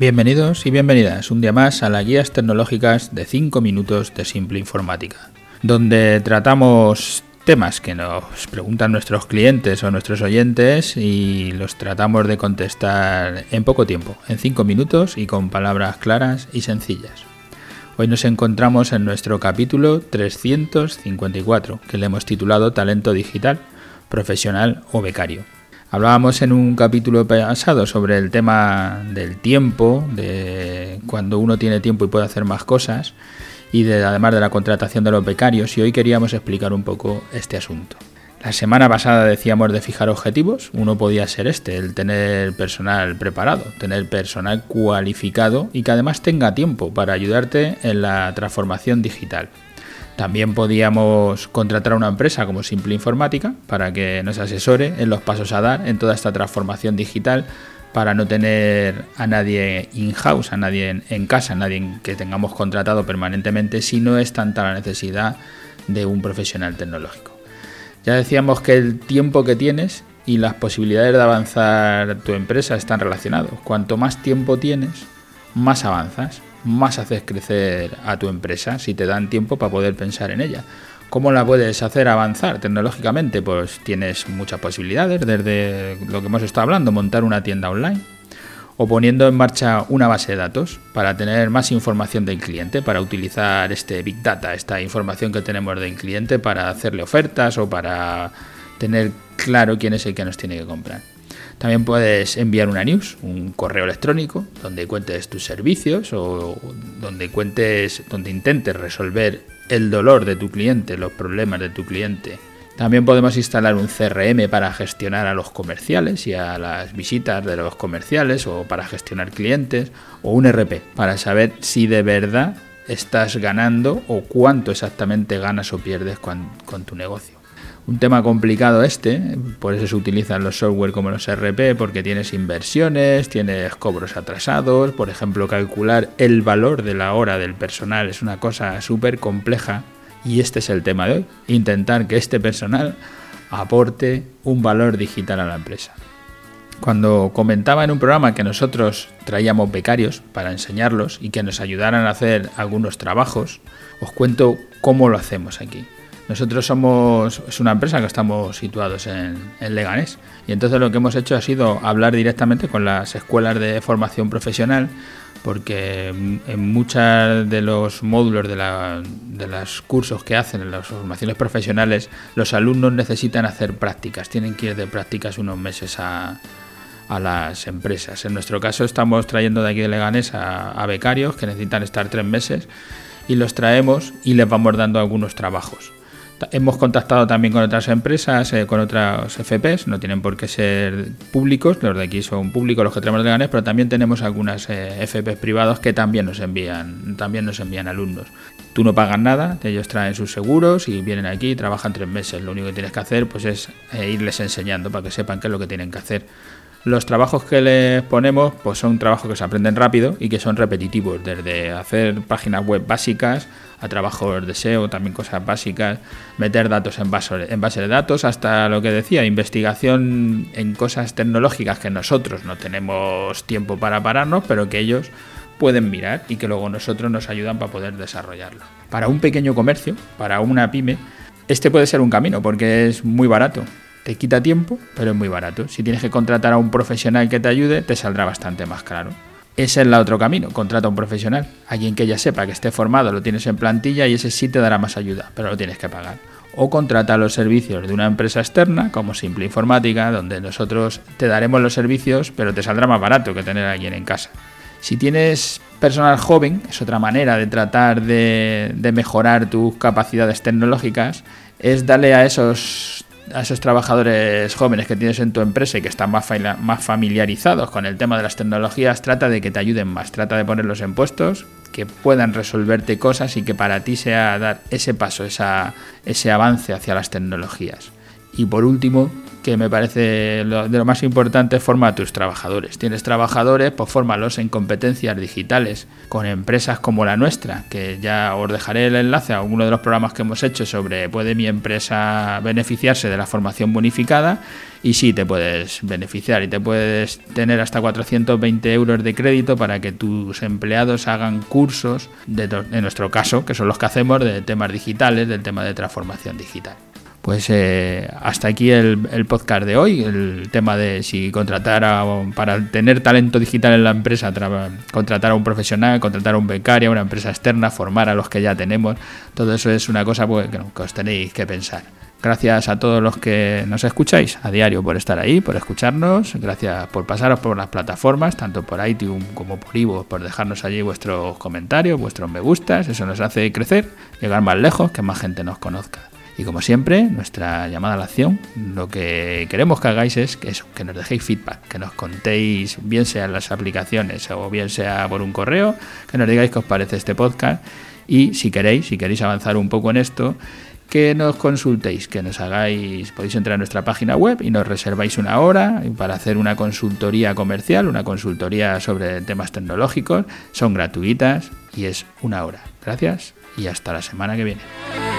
Bienvenidos y bienvenidas un día más a las guías tecnológicas de 5 minutos de Simple Informática, donde tratamos temas que nos preguntan nuestros clientes o nuestros oyentes y los tratamos de contestar en poco tiempo, en 5 minutos y con palabras claras y sencillas. Hoy nos encontramos en nuestro capítulo 354, que le hemos titulado Talento Digital, Profesional o Becario. Hablábamos en un capítulo pasado sobre el tema del tiempo, de cuando uno tiene tiempo y puede hacer más cosas, y de, además de la contratación de los becarios, y hoy queríamos explicar un poco este asunto. La semana pasada decíamos de fijar objetivos, uno podía ser este, el tener personal preparado, tener personal cualificado y que además tenga tiempo para ayudarte en la transformación digital. También podíamos contratar a una empresa como Simple Informática para que nos asesore en los pasos a dar en toda esta transformación digital para no tener a nadie in-house, a nadie en, casa, a nadie que tengamos contratado permanentemente si no es tanta la necesidad de un profesional tecnológico. Ya decíamos que el tiempo que tienes y las posibilidades de avanzar tu empresa están relacionados. Cuanto más tiempo tienes, más avanzas más haces crecer a tu empresa si te dan tiempo para poder pensar en ella. ¿Cómo la puedes hacer avanzar tecnológicamente? Pues tienes muchas posibilidades, desde lo que hemos estado hablando, montar una tienda online o poniendo en marcha una base de datos para tener más información del cliente, para utilizar este Big Data, esta información que tenemos del cliente para hacerle ofertas o para tener claro quién es el que nos tiene que comprar. También puedes enviar una news, un correo electrónico, donde cuentes tus servicios o donde cuentes, donde intentes resolver el dolor de tu cliente, los problemas de tu cliente. También podemos instalar un CRM para gestionar a los comerciales y a las visitas de los comerciales o para gestionar clientes o un RP para saber si de verdad estás ganando o cuánto exactamente ganas o pierdes con, con tu negocio un tema complicado este, por eso se utilizan los software como los RP, porque tienes inversiones, tienes cobros atrasados, por ejemplo, calcular el valor de la hora del personal es una cosa súper compleja y este es el tema de hoy, intentar que este personal aporte un valor digital a la empresa. Cuando comentaba en un programa que nosotros traíamos becarios para enseñarlos y que nos ayudaran a hacer algunos trabajos, os cuento cómo lo hacemos aquí. Nosotros somos es una empresa que estamos situados en, Leganés y entonces lo que hemos hecho ha sido hablar directamente con las escuelas de formación profesional porque en muchos de los módulos de, de los cursos que hacen en las formaciones profesionales los alumnos necesitan hacer prácticas, tienen que ir de prácticas unos meses a, a las empresas. En nuestro caso estamos trayendo de aquí de Leganés a becarios que necesitan estar tres meses y los traemos y les vamos dando algunos trabajos. Hemos contactado también con otras empresas, eh, con otras FPs, no tienen por qué ser públicos, los de aquí son públicos los que tenemos de Ganes, pero también tenemos algunas eh, FPs privados que también nos envían, también nos envían alumnos. Tú no pagas nada, ellos traen sus seguros y vienen aquí y trabajan tres meses. Lo único que tienes que hacer pues es eh, irles enseñando para que sepan qué es lo que tienen que hacer. Los trabajos que les ponemos pues son trabajos que se aprenden rápido y que son repetitivos, desde hacer páginas web básicas a trabajos de SEO, también cosas básicas, meter datos en base, de datos, hasta lo que decía, investigación en cosas tecnológicas que nosotros no tenemos tiempo para pararnos, pero que ellos pueden mirar y que luego nosotros nos ayudan para poder desarrollarlo. Para un pequeño comercio, para una pyme, este puede ser un camino porque es muy barato. Te quita tiempo, pero es muy barato. Si tienes que contratar a un profesional que te ayude, te saldrá bastante más caro. Ese es el otro camino, contrata a un profesional, alguien que ya sepa que esté formado, lo tienes en plantilla y ese sí te dará más ayuda, pero lo tienes que pagar. O contrata los servicios de una empresa externa, como Simple Informática, donde nosotros te daremos los servicios, pero te saldrá más barato que tener a alguien en casa. Si tienes personal joven, es otra manera de tratar de, de mejorar tus capacidades tecnológicas, es darle a esos a esos trabajadores jóvenes que tienes en tu empresa y que están más, más familiarizados con el tema de las tecnologías, trata de que te ayuden más, trata de ponerlos en puestos que puedan resolverte cosas y que para ti sea dar ese paso, ese avance hacia las tecnologías. Y por último, que me parece de lo más importante, forma a tus trabajadores. Tienes trabajadores, pues fórmalos en competencias digitales con empresas como la nuestra, que ya os dejaré el enlace a uno de los programas que hemos hecho sobre puede mi empresa beneficiarse de la formación bonificada y sí te puedes beneficiar y te puedes tener hasta 420 euros de crédito para que tus empleados hagan cursos, de, en nuestro caso, que son los que hacemos de temas digitales, del tema de transformación digital. Pues eh, hasta aquí el, podcast de hoy, el tema de si contratar a, para tener talento digital en la empresa, contratar a un profesional, contratar a un becario, a una empresa externa, formar a los que ya tenemos, todo eso es una cosa pues, que os tenéis que pensar. Gracias a todos los que nos escucháis a diario por estar ahí, por escucharnos. Gracias por pasaros por las plataformas, tanto por iTunes como por Ivo, por dejarnos allí vuestros comentarios, vuestros me gustas. Eso nos hace crecer, llegar más lejos, que más gente nos conozca. Y como siempre, nuestra llamada a la acción, lo que queremos que hagáis es que, nos dejéis feedback, que nos contéis, bien sea las aplicaciones o bien sea por un correo, que nos digáis qué os parece este podcast. Y si queréis, si queréis avanzar un poco en esto, que nos consultéis, que nos hagáis, podéis entrar a nuestra página web y nos reserváis una hora para hacer una consultoría comercial, una consultoría sobre temas tecnológicos, son gratuitas y es una hora. Gracias y hasta la semana que viene.